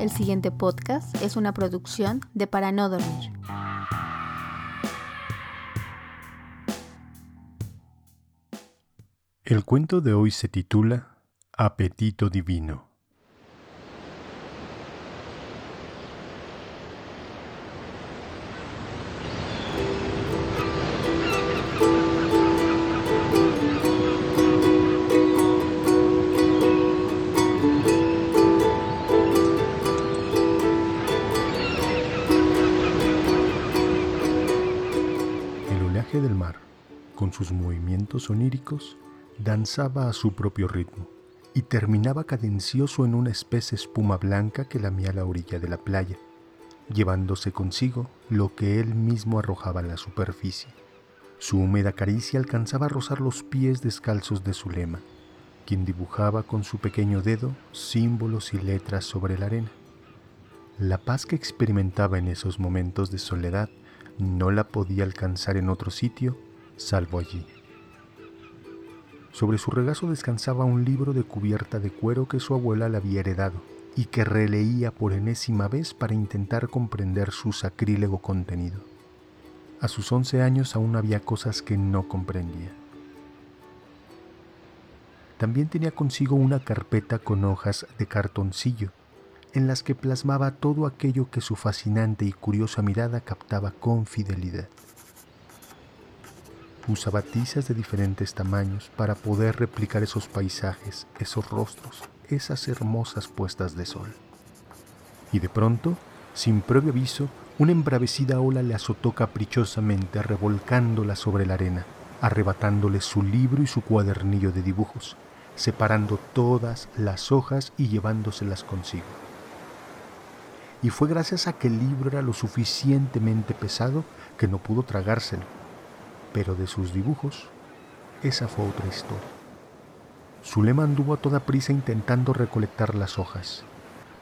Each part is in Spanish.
El siguiente podcast es una producción de Para No Dormir. El cuento de hoy se titula Apetito Divino. Con sus movimientos oníricos, danzaba a su propio ritmo y terminaba cadencioso en una espesa espuma blanca que lamía la orilla de la playa, llevándose consigo lo que él mismo arrojaba a la superficie. Su húmeda caricia alcanzaba a rozar los pies descalzos de Zulema, quien dibujaba con su pequeño dedo símbolos y letras sobre la arena. La paz que experimentaba en esos momentos de soledad no la podía alcanzar en otro sitio salvo allí. Sobre su regazo descansaba un libro de cubierta de cuero que su abuela le había heredado y que releía por enésima vez para intentar comprender su sacrílego contenido. A sus once años aún había cosas que no comprendía. También tenía consigo una carpeta con hojas de cartoncillo en las que plasmaba todo aquello que su fascinante y curiosa mirada captaba con fidelidad. Usaba tizas de diferentes tamaños para poder replicar esos paisajes, esos rostros, esas hermosas puestas de sol. Y de pronto, sin previo aviso, una embravecida ola le azotó caprichosamente, revolcándola sobre la arena, arrebatándole su libro y su cuadernillo de dibujos, separando todas las hojas y llevándoselas consigo y fue gracias a que el libro era lo suficientemente pesado que no pudo tragárselo. Pero de sus dibujos, esa fue otra historia. Zulema anduvo a toda prisa intentando recolectar las hojas,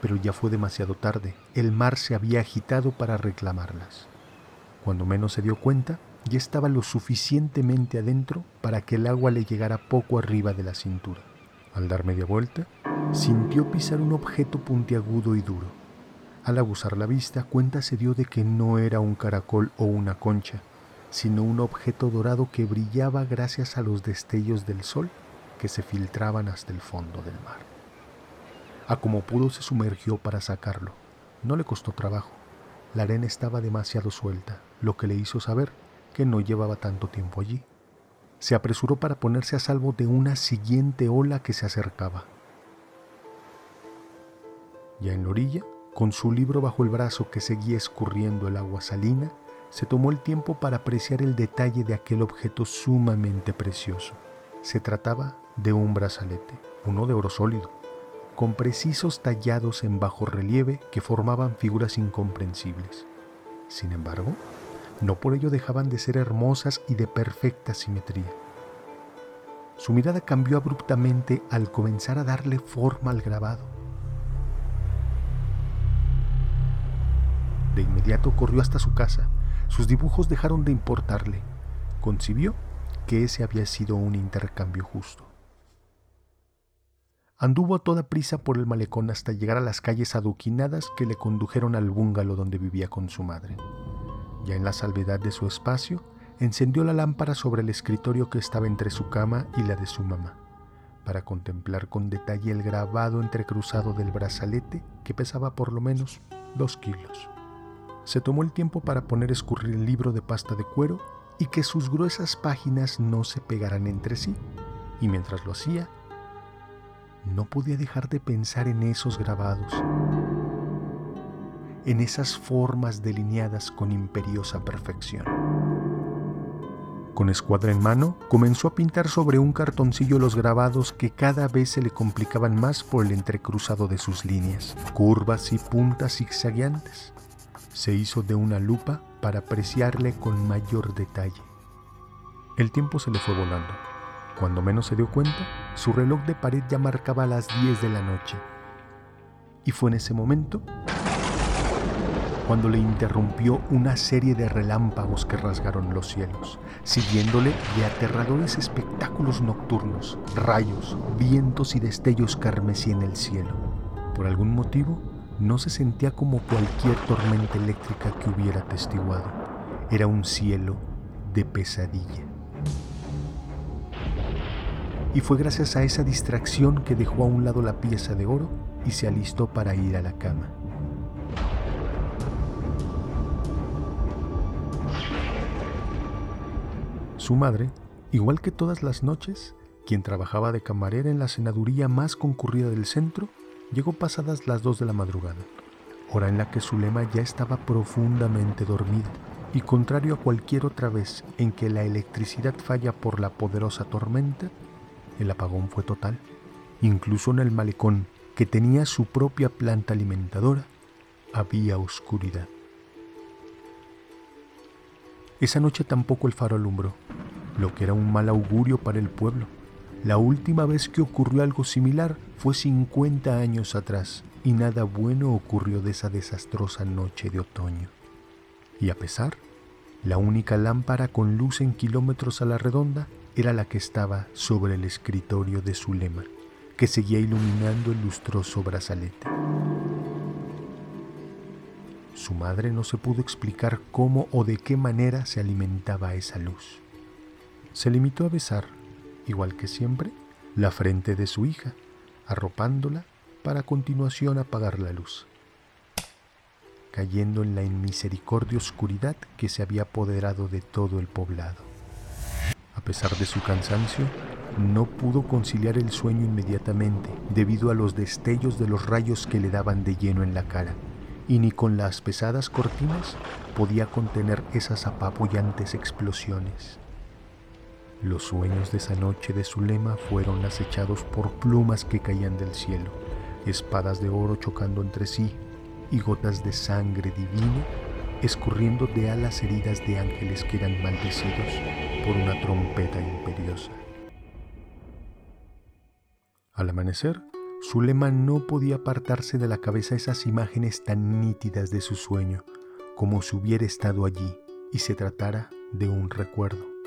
pero ya fue demasiado tarde. El mar se había agitado para reclamarlas. Cuando menos se dio cuenta, ya estaba lo suficientemente adentro para que el agua le llegara poco arriba de la cintura. Al dar media vuelta, sintió pisar un objeto puntiagudo y duro. Al abusar la vista, cuenta se dio de que no era un caracol o una concha, sino un objeto dorado que brillaba gracias a los destellos del sol que se filtraban hasta el fondo del mar. A como pudo se sumergió para sacarlo. No le costó trabajo. La arena estaba demasiado suelta, lo que le hizo saber que no llevaba tanto tiempo allí. Se apresuró para ponerse a salvo de una siguiente ola que se acercaba. Ya en la orilla, con su libro bajo el brazo que seguía escurriendo el agua salina, se tomó el tiempo para apreciar el detalle de aquel objeto sumamente precioso. Se trataba de un brazalete, uno de oro sólido, con precisos tallados en bajo relieve que formaban figuras incomprensibles. Sin embargo, no por ello dejaban de ser hermosas y de perfecta simetría. Su mirada cambió abruptamente al comenzar a darle forma al grabado De inmediato corrió hasta su casa. Sus dibujos dejaron de importarle. Concibió que ese había sido un intercambio justo. Anduvo a toda prisa por el malecón hasta llegar a las calles aduquinadas que le condujeron al búngalo donde vivía con su madre. Ya en la salvedad de su espacio, encendió la lámpara sobre el escritorio que estaba entre su cama y la de su mamá, para contemplar con detalle el grabado entrecruzado del brazalete que pesaba por lo menos dos kilos se tomó el tiempo para poner a escurrir el libro de pasta de cuero y que sus gruesas páginas no se pegaran entre sí. Y mientras lo hacía, no podía dejar de pensar en esos grabados, en esas formas delineadas con imperiosa perfección. Con escuadra en mano, comenzó a pintar sobre un cartoncillo los grabados que cada vez se le complicaban más por el entrecruzado de sus líneas, curvas y puntas zigzagueantes se hizo de una lupa para apreciarle con mayor detalle. El tiempo se le fue volando. Cuando menos se dio cuenta, su reloj de pared ya marcaba las 10 de la noche. Y fue en ese momento cuando le interrumpió una serie de relámpagos que rasgaron los cielos, siguiéndole de aterradores espectáculos nocturnos, rayos, vientos y destellos carmesí en el cielo. Por algún motivo, no se sentía como cualquier tormenta eléctrica que hubiera testiguado. Era un cielo de pesadilla. Y fue gracias a esa distracción que dejó a un lado la pieza de oro y se alistó para ir a la cama. Su madre, igual que todas las noches, quien trabajaba de camarera en la cenaduría más concurrida del centro, llegó pasadas las dos de la madrugada, hora en la que Zulema ya estaba profundamente dormida, y contrario a cualquier otra vez en que la electricidad falla por la poderosa tormenta, el apagón fue total. Incluso en el malecón, que tenía su propia planta alimentadora, había oscuridad. Esa noche tampoco el faro alumbró, lo que era un mal augurio para el pueblo. La última vez que ocurrió algo similar fue 50 años atrás y nada bueno ocurrió de esa desastrosa noche de otoño. Y a pesar, la única lámpara con luz en kilómetros a la redonda era la que estaba sobre el escritorio de Zulema, que seguía iluminando el lustroso brazalete. Su madre no se pudo explicar cómo o de qué manera se alimentaba esa luz. Se limitó a besar, igual que siempre, la frente de su hija, arropándola para a continuación apagar la luz, cayendo en la inmisericordia oscuridad que se había apoderado de todo el poblado. A pesar de su cansancio, no pudo conciliar el sueño inmediatamente debido a los destellos de los rayos que le daban de lleno en la cara, y ni con las pesadas cortinas podía contener esas apabullantes explosiones. Los sueños de esa noche de Zulema fueron acechados por plumas que caían del cielo, espadas de oro chocando entre sí y gotas de sangre divina escurriendo de alas heridas de ángeles que eran maldecidos por una trompeta imperiosa. Al amanecer, Zulema no podía apartarse de la cabeza esas imágenes tan nítidas de su sueño, como si hubiera estado allí y se tratara de un recuerdo.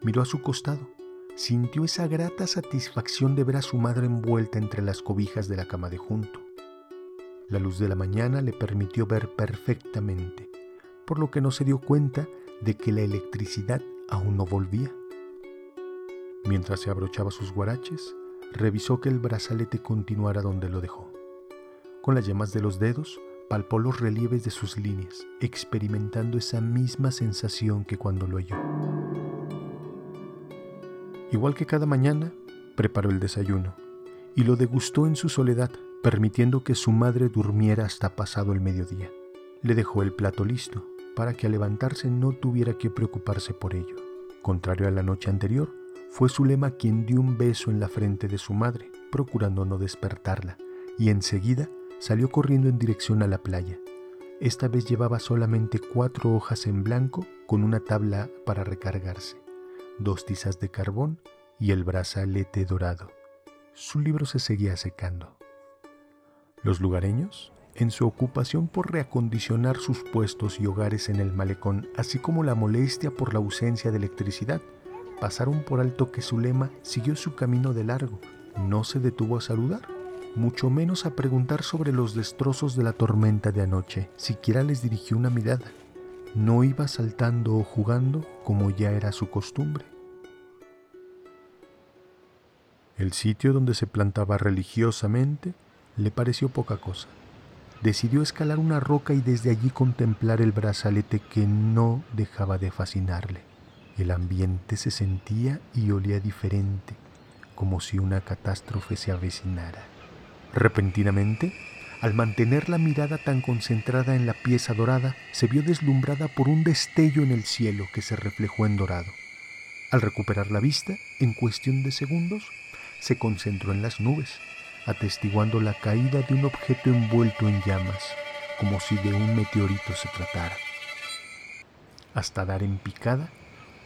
Miró a su costado. Sintió esa grata satisfacción de ver a su madre envuelta entre las cobijas de la cama de junto. La luz de la mañana le permitió ver perfectamente, por lo que no se dio cuenta de que la electricidad aún no volvía. Mientras se abrochaba sus guaraches, revisó que el brazalete continuara donde lo dejó. Con las yemas de los dedos, palpó los relieves de sus líneas, experimentando esa misma sensación que cuando lo halló. Igual que cada mañana, preparó el desayuno y lo degustó en su soledad, permitiendo que su madre durmiera hasta pasado el mediodía. Le dejó el plato listo para que al levantarse no tuviera que preocuparse por ello. Contrario a la noche anterior, fue Zulema quien dio un beso en la frente de su madre, procurando no despertarla, y enseguida salió corriendo en dirección a la playa. Esta vez llevaba solamente cuatro hojas en blanco con una tabla para recargarse dos tizas de carbón y el brazalete dorado. Su libro se seguía secando. Los lugareños, en su ocupación por reacondicionar sus puestos y hogares en el malecón, así como la molestia por la ausencia de electricidad, pasaron por alto que Zulema siguió su camino de largo. No se detuvo a saludar, mucho menos a preguntar sobre los destrozos de la tormenta de anoche. Siquiera les dirigió una mirada no iba saltando o jugando como ya era su costumbre. El sitio donde se plantaba religiosamente le pareció poca cosa. Decidió escalar una roca y desde allí contemplar el brazalete que no dejaba de fascinarle. El ambiente se sentía y olía diferente, como si una catástrofe se avecinara. Repentinamente al mantener la mirada tan concentrada en la pieza dorada, se vio deslumbrada por un destello en el cielo que se reflejó en dorado. Al recuperar la vista, en cuestión de segundos, se concentró en las nubes, atestiguando la caída de un objeto envuelto en llamas, como si de un meteorito se tratara, hasta dar en picada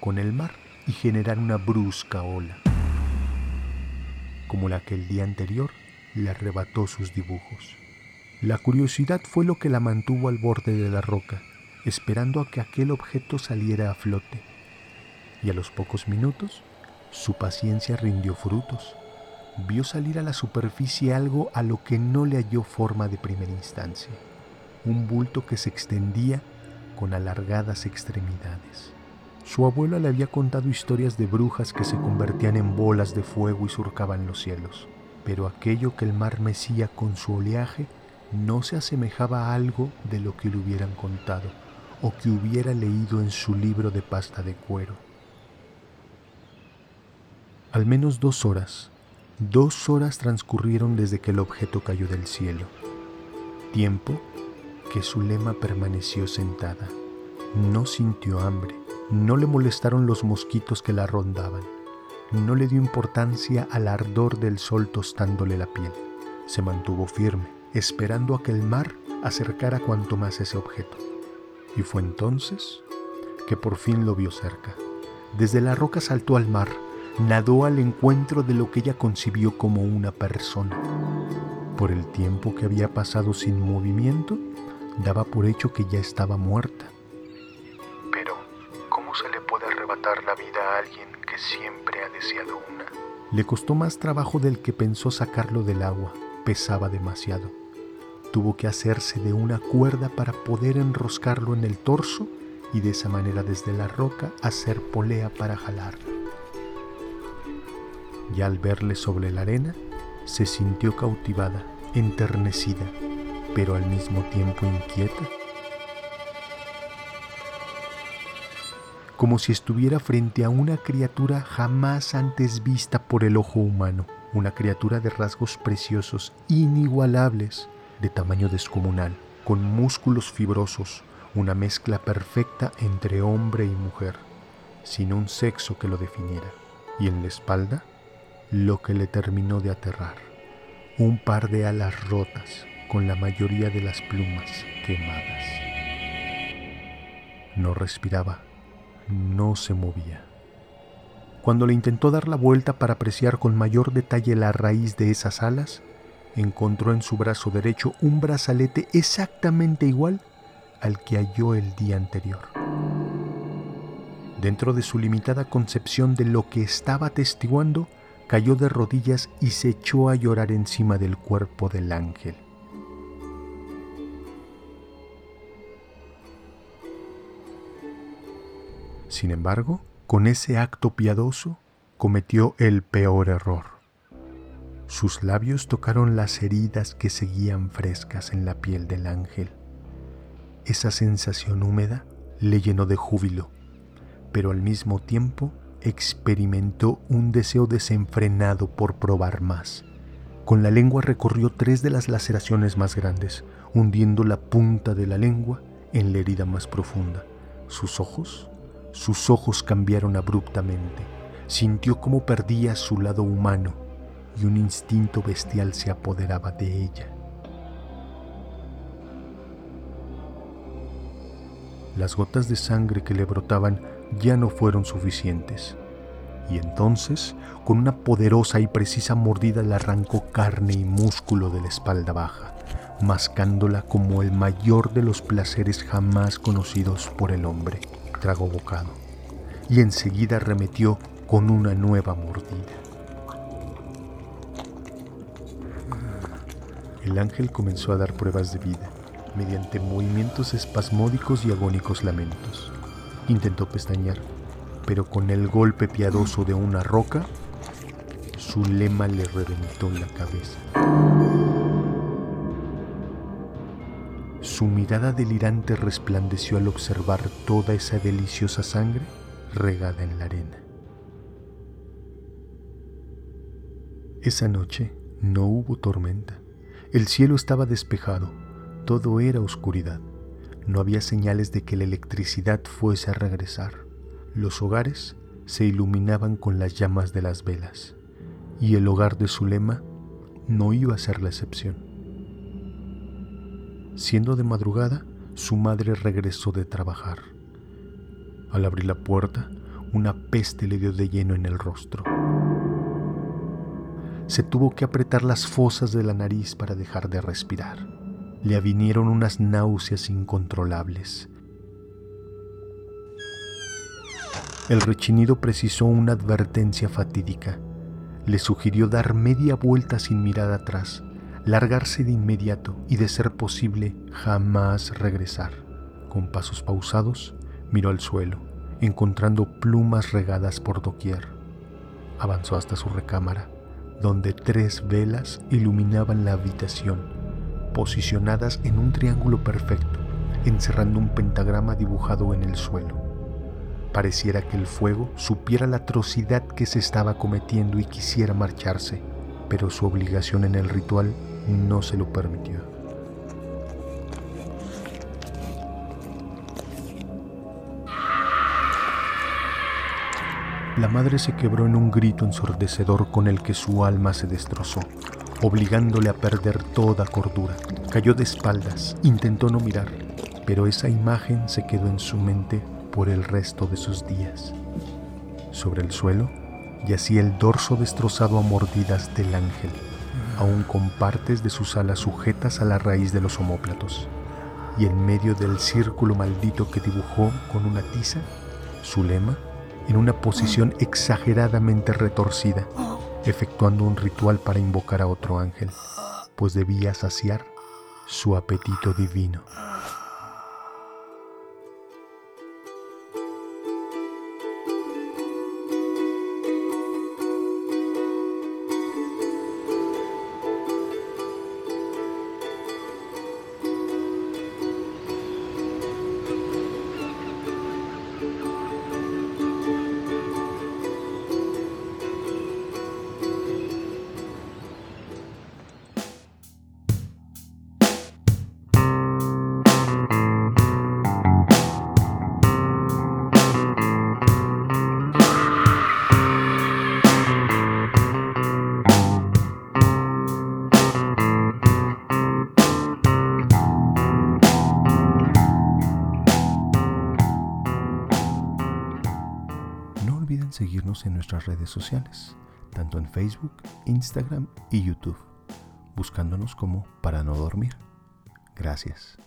con el mar y generar una brusca ola, como la que el día anterior le arrebató sus dibujos. La curiosidad fue lo que la mantuvo al borde de la roca, esperando a que aquel objeto saliera a flote. Y a los pocos minutos, su paciencia rindió frutos, vio salir a la superficie algo a lo que no le halló forma de primera instancia, un bulto que se extendía con alargadas extremidades. Su abuela le había contado historias de brujas que se convertían en bolas de fuego y surcaban los cielos, pero aquello que el mar mecía con su oleaje no se asemejaba a algo de lo que le hubieran contado o que hubiera leído en su libro de pasta de cuero. Al menos dos horas, dos horas transcurrieron desde que el objeto cayó del cielo, tiempo que su lema permaneció sentada. No sintió hambre, no le molestaron los mosquitos que la rondaban, no le dio importancia al ardor del sol tostándole la piel. Se mantuvo firme, esperando a que el mar acercara cuanto más ese objeto. Y fue entonces que por fin lo vio cerca. Desde la roca saltó al mar, nadó al encuentro de lo que ella concibió como una persona. Por el tiempo que había pasado sin movimiento, daba por hecho que ya estaba muerta. Pero, ¿cómo se le puede arrebatar la vida a alguien que siempre ha deseado una? Le costó más trabajo del que pensó sacarlo del agua, pesaba demasiado. Tuvo que hacerse de una cuerda para poder enroscarlo en el torso y de esa manera desde la roca hacer polea para jalarlo. Y al verle sobre la arena, se sintió cautivada, enternecida, pero al mismo tiempo inquieta. Como si estuviera frente a una criatura jamás antes vista por el ojo humano, una criatura de rasgos preciosos, inigualables, de tamaño descomunal, con músculos fibrosos, una mezcla perfecta entre hombre y mujer, sin un sexo que lo definiera, y en la espalda lo que le terminó de aterrar, un par de alas rotas, con la mayoría de las plumas quemadas. No respiraba, no se movía. Cuando le intentó dar la vuelta para apreciar con mayor detalle la raíz de esas alas, encontró en su brazo derecho un brazalete exactamente igual al que halló el día anterior. Dentro de su limitada concepción de lo que estaba atestiguando, cayó de rodillas y se echó a llorar encima del cuerpo del ángel. Sin embargo, con ese acto piadoso cometió el peor error. Sus labios tocaron las heridas que seguían frescas en la piel del ángel. Esa sensación húmeda le llenó de júbilo, pero al mismo tiempo experimentó un deseo desenfrenado por probar más. Con la lengua recorrió tres de las laceraciones más grandes, hundiendo la punta de la lengua en la herida más profunda. Sus ojos sus ojos cambiaron abruptamente. Sintió cómo perdía su lado humano y un instinto bestial se apoderaba de ella. Las gotas de sangre que le brotaban ya no fueron suficientes. Y entonces, con una poderosa y precisa mordida, le arrancó carne y músculo de la espalda baja, mascándola como el mayor de los placeres jamás conocidos por el hombre tragó bocado y enseguida remetió con una nueva mordida. El ángel comenzó a dar pruebas de vida mediante movimientos espasmódicos y agónicos lamentos. Intentó pestañear, pero con el golpe piadoso de una roca, su lema le reventó la cabeza. Su mirada delirante resplandeció al observar toda esa deliciosa sangre regada en la arena. Esa noche no hubo tormenta. El cielo estaba despejado, todo era oscuridad. No había señales de que la electricidad fuese a regresar. Los hogares se iluminaban con las llamas de las velas, y el hogar de Zulema no iba a ser la excepción. Siendo de madrugada, su madre regresó de trabajar. Al abrir la puerta, una peste le dio de lleno en el rostro. Se tuvo que apretar las fosas de la nariz para dejar de respirar. Le avinieron unas náuseas incontrolables. El rechinido precisó una advertencia fatídica. le sugirió dar media vuelta sin mirar atrás, largarse de inmediato y de ser posible jamás regresar. Con pasos pausados, miró al suelo, encontrando plumas regadas por doquier. Avanzó hasta su recámara, donde tres velas iluminaban la habitación, posicionadas en un triángulo perfecto, encerrando un pentagrama dibujado en el suelo. Pareciera que el fuego supiera la atrocidad que se estaba cometiendo y quisiera marcharse, pero su obligación en el ritual no se lo permitió. La madre se quebró en un grito ensordecedor con el que su alma se destrozó, obligándole a perder toda cordura. Cayó de espaldas, intentó no mirar, pero esa imagen se quedó en su mente por el resto de sus días. Sobre el suelo yacía el dorso destrozado a mordidas del ángel, aún con partes de sus alas sujetas a la raíz de los omóplatos, y en medio del círculo maldito que dibujó con una tiza, su lema, en una posición exageradamente retorcida, efectuando un ritual para invocar a otro ángel, pues debía saciar su apetito divino. Seguirnos en nuestras redes sociales, tanto en Facebook, Instagram y YouTube, buscándonos como para no dormir. Gracias.